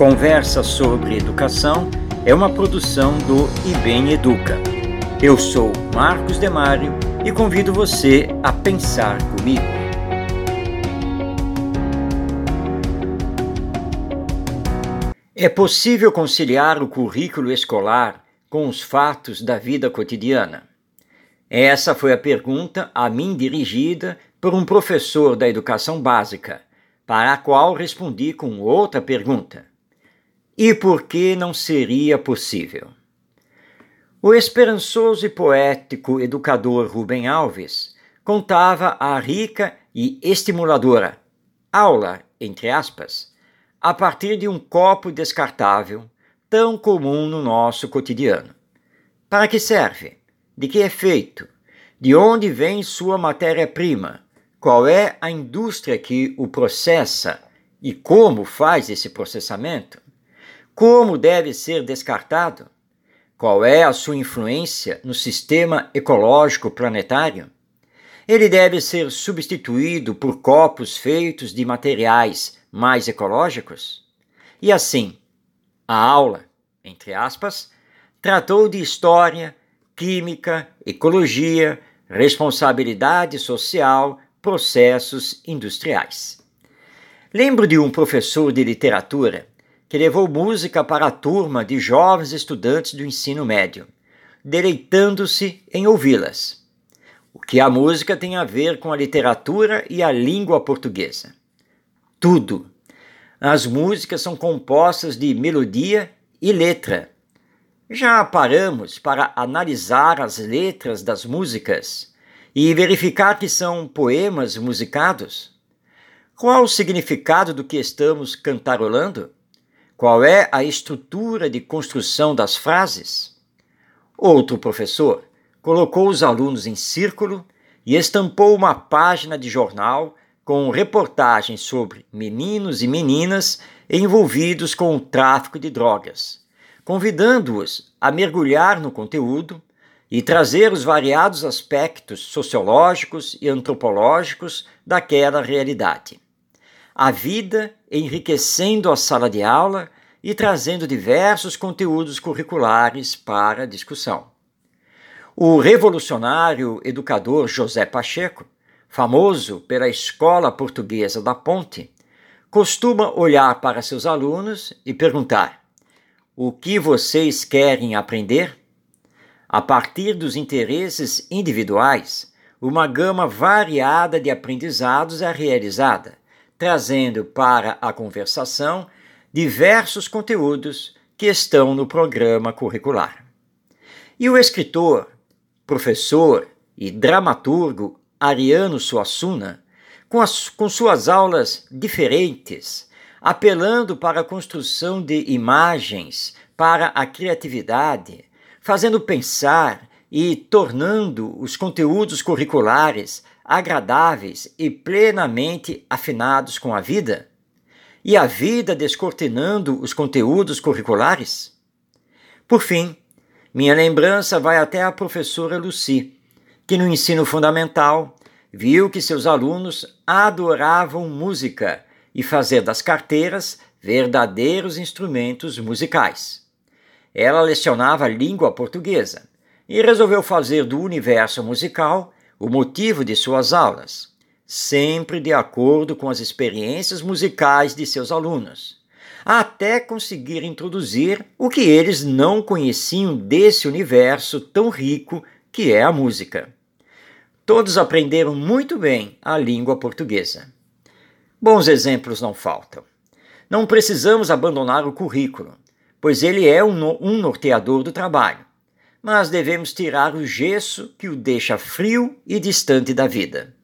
Conversa sobre Educação é uma produção do IBEM Educa. Eu sou Marcos Demário e convido você a pensar comigo. É possível conciliar o currículo escolar com os fatos da vida cotidiana? Essa foi a pergunta a mim dirigida por um professor da educação básica, para a qual respondi com outra pergunta: E por que não seria possível? O esperançoso e poético educador Rubem Alves contava a rica e estimuladora aula, entre aspas, a partir de um copo descartável tão comum no nosso cotidiano. Para que serve? De que é feito? De onde vem sua matéria-prima? Qual é a indústria que o processa e como faz esse processamento? Como deve ser descartado? Qual é a sua influência no sistema ecológico planetário? Ele deve ser substituído por copos feitos de materiais mais ecológicos? E assim, a aula, entre aspas, tratou de história, química, ecologia, responsabilidade social, processos industriais. Lembro de um professor de literatura que levou música para a turma de jovens estudantes do ensino médio, deleitando-se em ouvi-las. O que a música tem a ver com a literatura e a língua portuguesa? Tudo as músicas são compostas de melodia e letra. Já paramos para analisar as letras das músicas e verificar que são poemas musicados? Qual o significado do que estamos cantarolando? Qual é a estrutura de construção das frases? Outro professor colocou os alunos em círculo e estampou uma página de jornal com reportagens sobre meninos e meninas envolvidos com o tráfico de drogas, convidando-os a mergulhar no conteúdo e trazer os variados aspectos sociológicos e antropológicos daquela realidade. A vida enriquecendo a sala de aula e trazendo diversos conteúdos curriculares para discussão. O revolucionário educador José Pacheco famoso pela Escola Portuguesa da Ponte, costuma olhar para seus alunos e perguntar: O que vocês querem aprender? A partir dos interesses individuais, uma gama variada de aprendizados é realizada, trazendo para a conversação diversos conteúdos que estão no programa curricular. E o escritor, professor e dramaturgo Ariano Suassuna, com, as, com suas aulas diferentes, apelando para a construção de imagens, para a criatividade, fazendo pensar e tornando os conteúdos curriculares agradáveis e plenamente afinados com a vida? E a vida descortinando os conteúdos curriculares? Por fim, minha lembrança vai até a professora Lucy, que no ensino fundamental viu que seus alunos adoravam música e fazer das carteiras verdadeiros instrumentos musicais. Ela lecionava língua portuguesa e resolveu fazer do universo musical o motivo de suas aulas, sempre de acordo com as experiências musicais de seus alunos, até conseguir introduzir o que eles não conheciam desse universo tão rico que é a música. Todos aprenderam muito bem a língua portuguesa. Bons exemplos não faltam. Não precisamos abandonar o currículo, pois ele é um, um norteador do trabalho, mas devemos tirar o gesso que o deixa frio e distante da vida.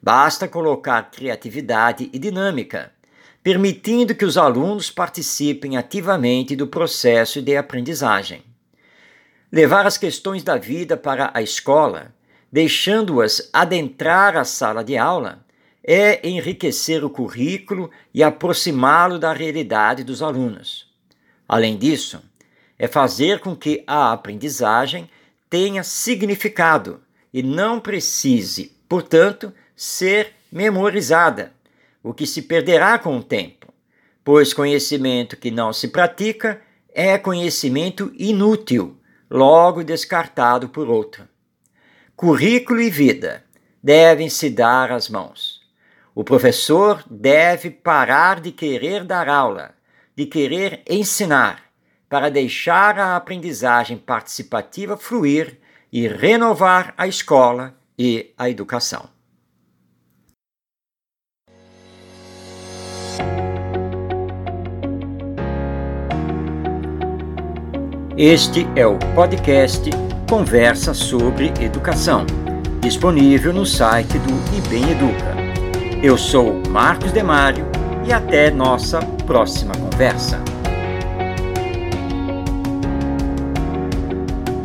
Basta colocar criatividade e dinâmica, permitindo que os alunos participem ativamente do processo de aprendizagem. Levar as questões da vida para a escola deixando-as adentrar a sala de aula, é enriquecer o currículo e aproximá-lo da realidade dos alunos. Além disso, é fazer com que a aprendizagem tenha significado e não precise, portanto, ser memorizada, o que se perderá com o tempo, pois conhecimento que não se pratica é conhecimento inútil, logo descartado por outro. Currículo e vida devem se dar as mãos. O professor deve parar de querer dar aula, de querer ensinar, para deixar a aprendizagem participativa fluir e renovar a escola e a educação. Este é o podcast Conversa sobre Educação, disponível no site do IBEM Educa. Eu sou Marcos Demário e até nossa próxima conversa.